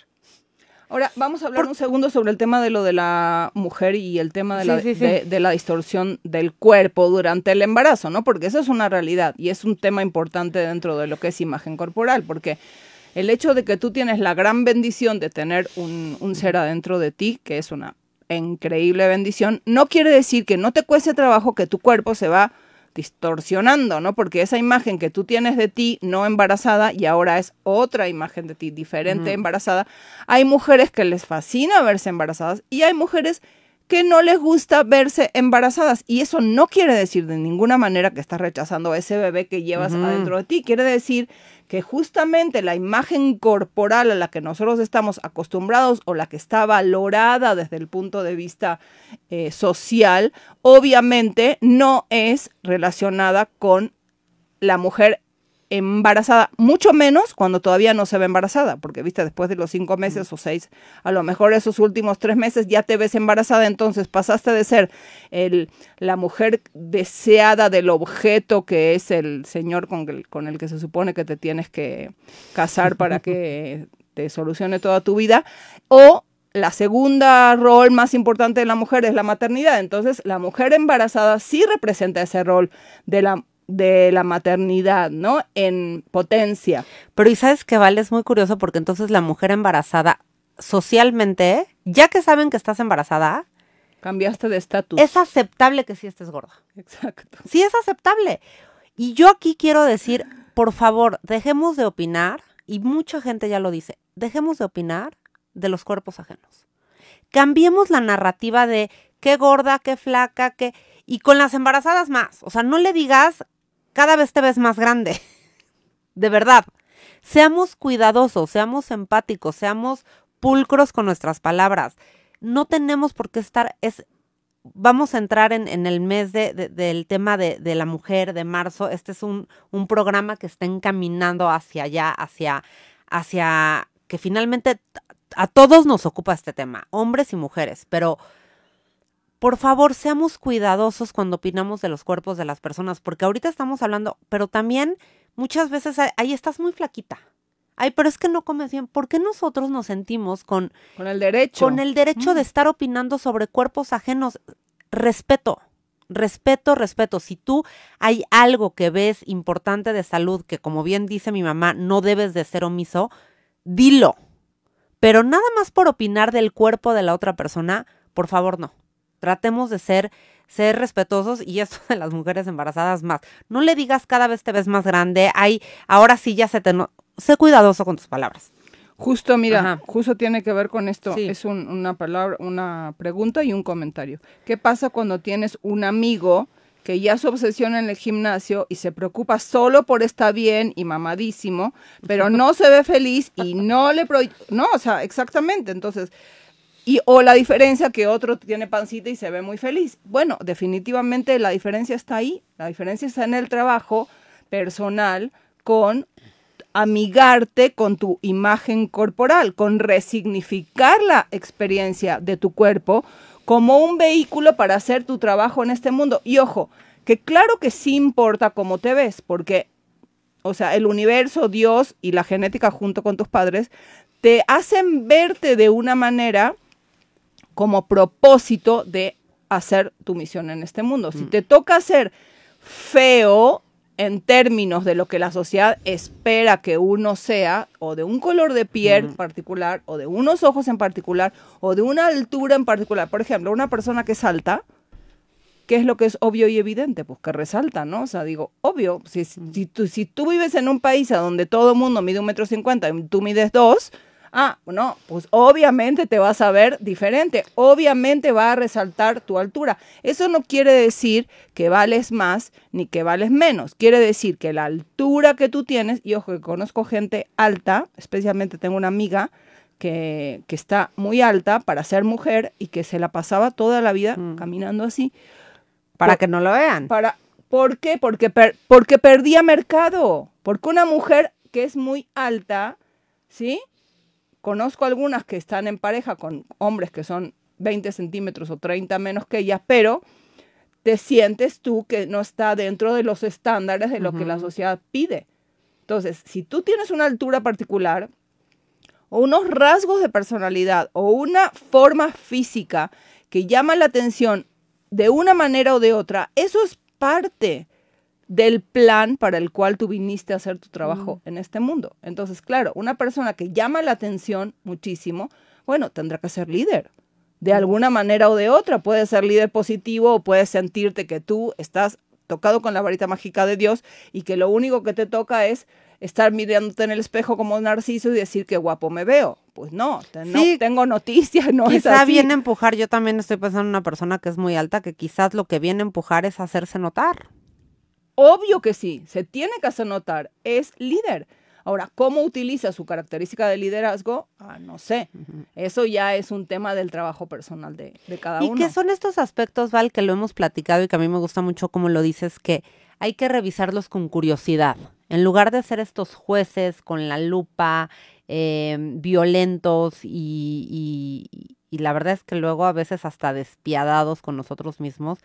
Speaker 1: Ahora, vamos a hablar un segundo sobre el tema de lo de la mujer y el tema de la, de la distorsión del cuerpo durante el embarazo, ¿no? Porque eso es una realidad y es un tema importante dentro de lo que es imagen corporal, porque el hecho de que tú tienes la gran bendición de tener un, un ser adentro de ti, que es una increíble bendición, no quiere decir que no te cueste trabajo que tu cuerpo se va distorsionando, ¿no? Porque esa imagen que tú tienes de ti no embarazada y ahora es otra imagen de ti diferente embarazada. Hay mujeres que les fascina verse embarazadas y hay mujeres que no les gusta verse embarazadas. Y eso no quiere decir de ninguna manera que estás rechazando a ese bebé que llevas adentro de ti. Quiere decir que justamente la imagen corporal a la que nosotros estamos acostumbrados o la que está valorada desde el punto de vista eh, social, obviamente no es relacionada con la mujer embarazada, mucho menos cuando todavía no se ve embarazada, porque viste, después de los cinco meses o seis, a lo mejor esos últimos tres meses ya te ves embarazada, entonces pasaste de ser el, la mujer deseada del objeto que es el señor con el, con el que se supone que te tienes que casar para que <laughs> te solucione toda tu vida, o la segunda rol más importante de la mujer es la maternidad. Entonces, la mujer embarazada sí representa ese rol de la de la maternidad, ¿no? En potencia.
Speaker 2: Pero y sabes que vale, es muy curioso porque entonces la mujer embarazada socialmente, ya que saben que estás embarazada,
Speaker 1: cambiaste de estatus.
Speaker 2: Es aceptable que sí estés gorda.
Speaker 1: Exacto.
Speaker 2: Sí es aceptable. Y yo aquí quiero decir, por favor, dejemos de opinar, y mucha gente ya lo dice, dejemos de opinar de los cuerpos ajenos. Cambiemos la narrativa de qué gorda, qué flaca, qué... Y con las embarazadas más. O sea, no le digas cada vez te ves más grande. <laughs> De verdad. Seamos cuidadosos, seamos empáticos, seamos pulcros con nuestras palabras. No tenemos por qué estar, es, vamos a entrar en, el mes de, del tema de, de, la mujer de marzo. Este es un, un, programa que está encaminando hacia allá, hacia, hacia que finalmente a todos nos ocupa este tema, hombres y mujeres, pero por favor, seamos cuidadosos cuando opinamos de los cuerpos de las personas, porque ahorita estamos hablando, pero también muchas veces ahí estás muy flaquita. Ay, pero es que no comes bien. ¿Por qué nosotros nos sentimos con,
Speaker 1: con el derecho?
Speaker 2: Con el derecho de estar opinando sobre cuerpos ajenos. Respeto, respeto, respeto. Si tú hay algo que ves importante de salud, que como bien dice mi mamá, no debes de ser omiso, dilo. Pero nada más por opinar del cuerpo de la otra persona, por favor, no. Tratemos de ser, ser respetuosos y esto de las mujeres embarazadas más. No le digas cada vez te ves más grande, ay, ahora sí ya se te... No... Sé cuidadoso con tus palabras.
Speaker 1: Justo, mira, Ajá. justo tiene que ver con esto. Sí. Es un, una palabra, una pregunta y un comentario. ¿Qué pasa cuando tienes un amigo que ya se obsesiona en el gimnasio y se preocupa solo por estar bien y mamadísimo, pero <laughs> no se ve feliz y no le... Pro no, o sea, exactamente. Entonces, y o la diferencia que otro tiene pancita y se ve muy feliz. Bueno, definitivamente la diferencia está ahí. La diferencia está en el trabajo personal con amigarte con tu imagen corporal, con resignificar la experiencia de tu cuerpo como un vehículo para hacer tu trabajo en este mundo. Y ojo, que claro que sí importa cómo te ves, porque, o sea, el universo, Dios y la genética junto con tus padres te hacen verte de una manera como propósito de hacer tu misión en este mundo. Si te toca ser feo en términos de lo que la sociedad espera que uno sea, o de un color de piel en particular, o de unos ojos en particular, o de una altura en particular. Por ejemplo, una persona que salta, ¿qué es lo que es obvio y evidente? Pues que resalta, ¿no? O sea, digo, obvio, si, si, tú, si tú vives en un país a donde todo el mundo mide un metro cincuenta y tú mides dos, Ah, bueno, pues obviamente te vas a ver diferente, obviamente va a resaltar tu altura. Eso no quiere decir que vales más ni que vales menos, quiere decir que la altura que tú tienes, y ojo que conozco gente alta, especialmente tengo una amiga que, que está muy alta para ser mujer y que se la pasaba toda la vida mm. caminando así.
Speaker 2: Para por, que no lo vean.
Speaker 1: Para, ¿Por qué? Porque, per, porque perdía mercado, porque una mujer que es muy alta, ¿sí? Conozco algunas que están en pareja con hombres que son 20 centímetros o 30 menos que ellas, pero te sientes tú que no está dentro de los estándares de lo uh -huh. que la sociedad pide. Entonces, si tú tienes una altura particular o unos rasgos de personalidad o una forma física que llama la atención de una manera o de otra, eso es parte del plan para el cual tú viniste a hacer tu trabajo mm. en este mundo. Entonces, claro, una persona que llama la atención muchísimo, bueno, tendrá que ser líder. De alguna manera o de otra, puede ser líder positivo o puedes sentirte que tú estás tocado con la varita mágica de Dios y que lo único que te toca es estar mirándote en el espejo como un narciso y decir qué guapo me veo. Pues no, sí, <laughs> no tengo noticias, no
Speaker 2: quizá
Speaker 1: es así.
Speaker 2: viene a empujar, yo también estoy pensando en una persona que es muy alta, que quizás lo que viene a empujar es hacerse notar.
Speaker 1: Obvio que sí, se tiene que hacer notar, es líder. Ahora, ¿cómo utiliza su característica de liderazgo? Ah, no sé. Uh -huh. Eso ya es un tema del trabajo personal de, de cada
Speaker 2: ¿Y
Speaker 1: uno.
Speaker 2: ¿Y qué son estos aspectos, Val, que lo hemos platicado y que a mí me gusta mucho como lo dices, que hay que revisarlos con curiosidad? En lugar de ser estos jueces con la lupa, eh, violentos y, y, y la verdad es que luego a veces hasta despiadados con nosotros mismos,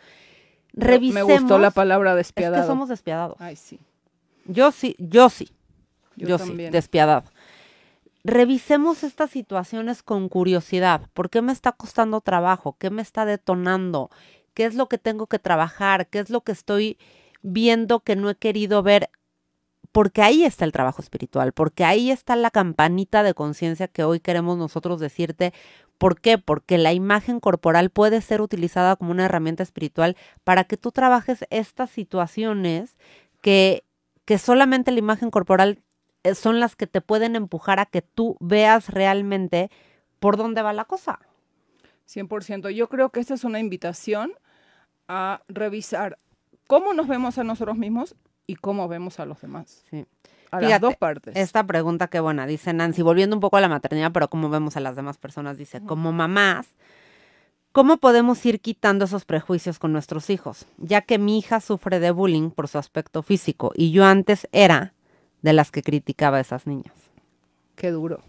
Speaker 2: revisemos.
Speaker 1: Me gustó la palabra despiadado.
Speaker 2: Es que somos despiadados.
Speaker 1: Ay, sí.
Speaker 2: Yo sí, yo sí.
Speaker 1: Yo,
Speaker 2: yo sí, despiadado. Revisemos estas situaciones con curiosidad. ¿Por qué me está costando trabajo? ¿Qué me está detonando? ¿Qué es lo que tengo que trabajar? ¿Qué es lo que estoy viendo que no he querido ver? Porque ahí está el trabajo espiritual, porque ahí está la campanita de conciencia que hoy queremos nosotros decirte, ¿Por qué? Porque la imagen corporal puede ser utilizada como una herramienta espiritual para que tú trabajes estas situaciones que, que solamente la imagen corporal eh, son las que te pueden empujar a que tú veas realmente por dónde va la cosa.
Speaker 1: 100%. Yo creo que esta es una invitación a revisar cómo nos vemos a nosotros mismos y cómo vemos a los demás.
Speaker 2: Sí.
Speaker 1: A las dos partes.
Speaker 2: Esta pregunta qué buena, dice Nancy, volviendo un poco a la maternidad, pero como vemos a las demás personas, dice, como mamás, ¿cómo podemos ir quitando esos prejuicios con nuestros hijos? Ya que mi hija sufre de bullying por su aspecto físico y yo antes era de las que criticaba a esas niñas.
Speaker 1: Qué duro.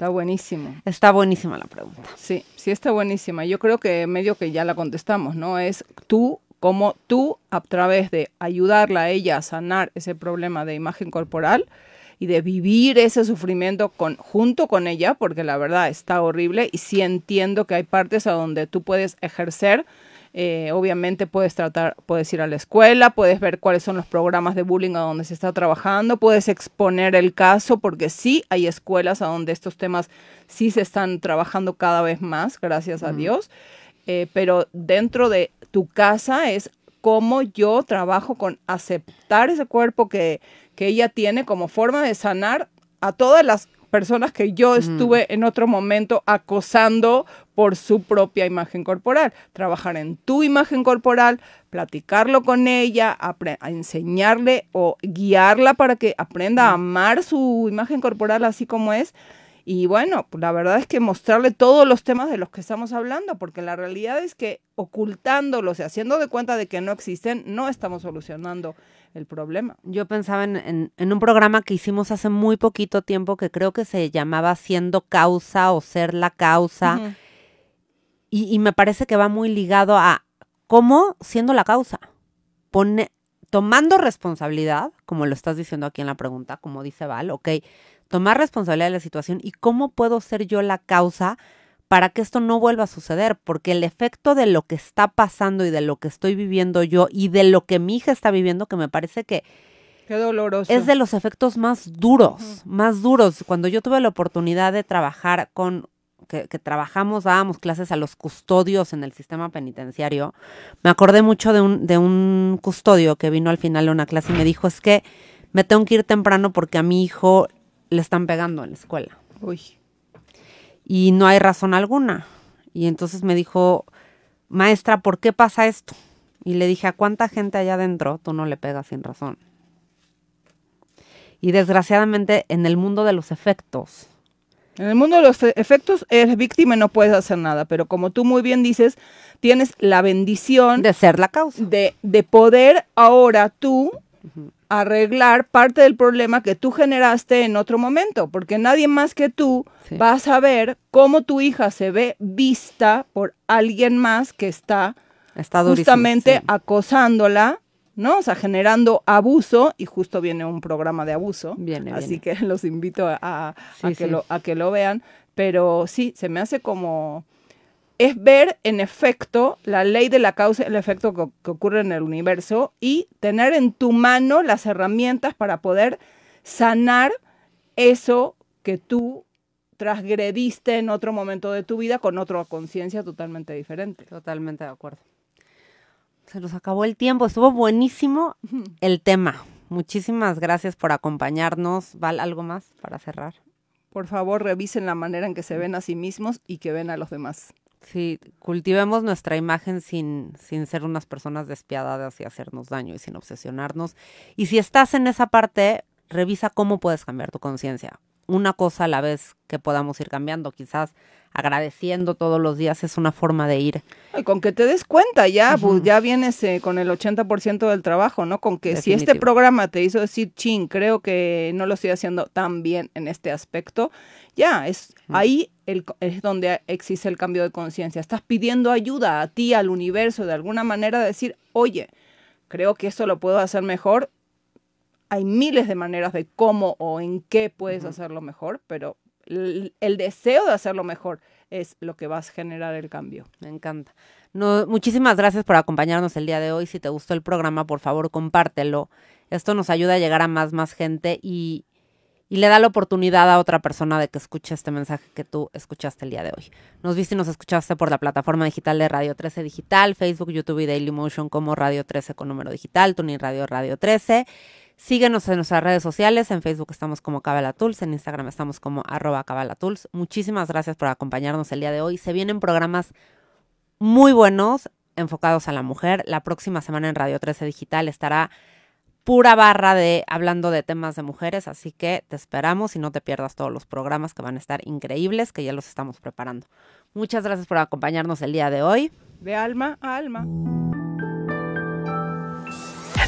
Speaker 1: Está buenísimo.
Speaker 2: Está buenísima la pregunta.
Speaker 1: Sí, sí está buenísima. Yo creo que medio que ya la contestamos, ¿no? Es tú, como tú, a través de ayudarla a ella a sanar ese problema de imagen corporal y de vivir ese sufrimiento con, junto con ella, porque la verdad está horrible y sí entiendo que hay partes a donde tú puedes ejercer eh, obviamente puedes tratar, puedes ir a la escuela, puedes ver cuáles son los programas de bullying a donde se está trabajando, puedes exponer el caso, porque sí hay escuelas a donde estos temas sí se están trabajando cada vez más, gracias a Dios. Eh, pero dentro de tu casa es cómo yo trabajo con aceptar ese cuerpo que, que ella tiene como forma de sanar a todas las personas que yo estuve en otro momento acosando por su propia imagen corporal. Trabajar en tu imagen corporal, platicarlo con ella, a enseñarle o guiarla para que aprenda a amar su imagen corporal así como es. Y bueno, pues la verdad es que mostrarle todos los temas de los que estamos hablando, porque la realidad es que ocultándolos y haciendo de cuenta de que no existen, no estamos solucionando el problema.
Speaker 2: Yo pensaba en, un programa que hicimos hace muy poquito tiempo que creo que se llamaba Siendo Causa o Ser la Causa. y, me parece que va muy ligado a cómo siendo la causa. Pone, tomando responsabilidad, como lo estás diciendo aquí en la pregunta, como dice Val, ok, tomar responsabilidad de la situación y cómo puedo ser yo la causa para que esto no vuelva a suceder, porque el efecto de lo que está pasando y de lo que estoy viviendo yo y de lo que mi hija está viviendo, que me parece que
Speaker 1: Qué doloroso.
Speaker 2: es de los efectos más duros, más duros. Cuando yo tuve la oportunidad de trabajar con, que, trabajamos, dábamos clases a los custodios en el sistema penitenciario, me acordé mucho de un, de un custodio que vino al final de una clase y me dijo, es que me tengo que ir temprano porque a mi hijo le están pegando en la escuela.
Speaker 1: Uy
Speaker 2: y no hay razón alguna. Y entonces me dijo, maestra, ¿por qué pasa esto? Y le dije, ¿a cuánta gente allá adentro tú no le pegas sin razón? Y desgraciadamente en el mundo de los efectos.
Speaker 1: En el mundo de los efectos eres víctima y no puedes hacer nada, pero como tú muy bien dices, tienes la bendición
Speaker 2: de ser la causa.
Speaker 1: De, de poder ahora tú arreglar parte del problema que tú generaste en otro momento, porque nadie más que tú va a saber cómo tu hija se ve vista por alguien más que está, justamente acosándola, ¿no? O sea, generando abuso, y justo viene un programa de abuso, así que <laughs> los invito a, que Lo, a que lo vean, pero sí, se me hace como es ver en efecto la ley de la causa y el efecto que, ocurre en el universo y tener en tu mano las herramientas para poder sanar eso que tú transgrediste en otro momento de tu vida con otra conciencia totalmente diferente.
Speaker 2: Totalmente de acuerdo. Se nos acabó el tiempo, estuvo buenísimo el tema. Muchísimas gracias por acompañarnos. ¿Val algo más para cerrar?
Speaker 1: Por favor, revisen la manera en que se ven a sí mismos y que ven a los demás.
Speaker 2: Sí, cultivemos nuestra imagen sin, sin ser unas personas despiadadas y hacernos daño y sin obsesionarnos. Y si estás en esa parte, revisa cómo puedes cambiar tu conciencia. Una cosa a la vez que podamos ir cambiando, quizás agradeciendo todos los días es una forma de ir.
Speaker 1: Y con que te des cuenta, ya, pues ya vienes eh, con el 80% del trabajo, ¿no? Con que si este programa te hizo decir, chin, creo que no lo estoy haciendo tan bien en este aspecto, ya, es ahí es donde existe el cambio de conciencia. Estás pidiendo ayuda a ti, al universo, de alguna manera, de decir, oye, creo que esto lo puedo hacer mejor. Hay miles de maneras de cómo o en qué puedes hacerlo mejor, pero el, deseo de hacerlo mejor es lo que vas a generar el cambio.
Speaker 2: Me encanta. No, muchísimas gracias por acompañarnos el día de hoy. Si te gustó el programa, por favor, compártelo. Esto nos ayuda a llegar a más, más gente y, y le da la oportunidad a otra persona de que escuche este mensaje que tú escuchaste el día de hoy. Nos viste y nos escuchaste por la plataforma digital de Radio 13 Digital, Facebook, YouTube y Dailymotion como Radio 13 con número digital, Tuning Radio Radio 13. Síguenos en nuestras redes sociales, en Facebook estamos como Cabalatools, en Instagram estamos como arroba Cabalatools. Muchísimas gracias por acompañarnos el día de hoy. Se vienen programas muy buenos enfocados a la mujer. La próxima semana en Radio 13 Digital estará pura barra de hablando de temas de mujeres, así que te esperamos y no te pierdas todos los programas que van a estar increíbles, que ya los estamos preparando. Muchas gracias por acompañarnos el día de hoy.
Speaker 1: De alma a alma.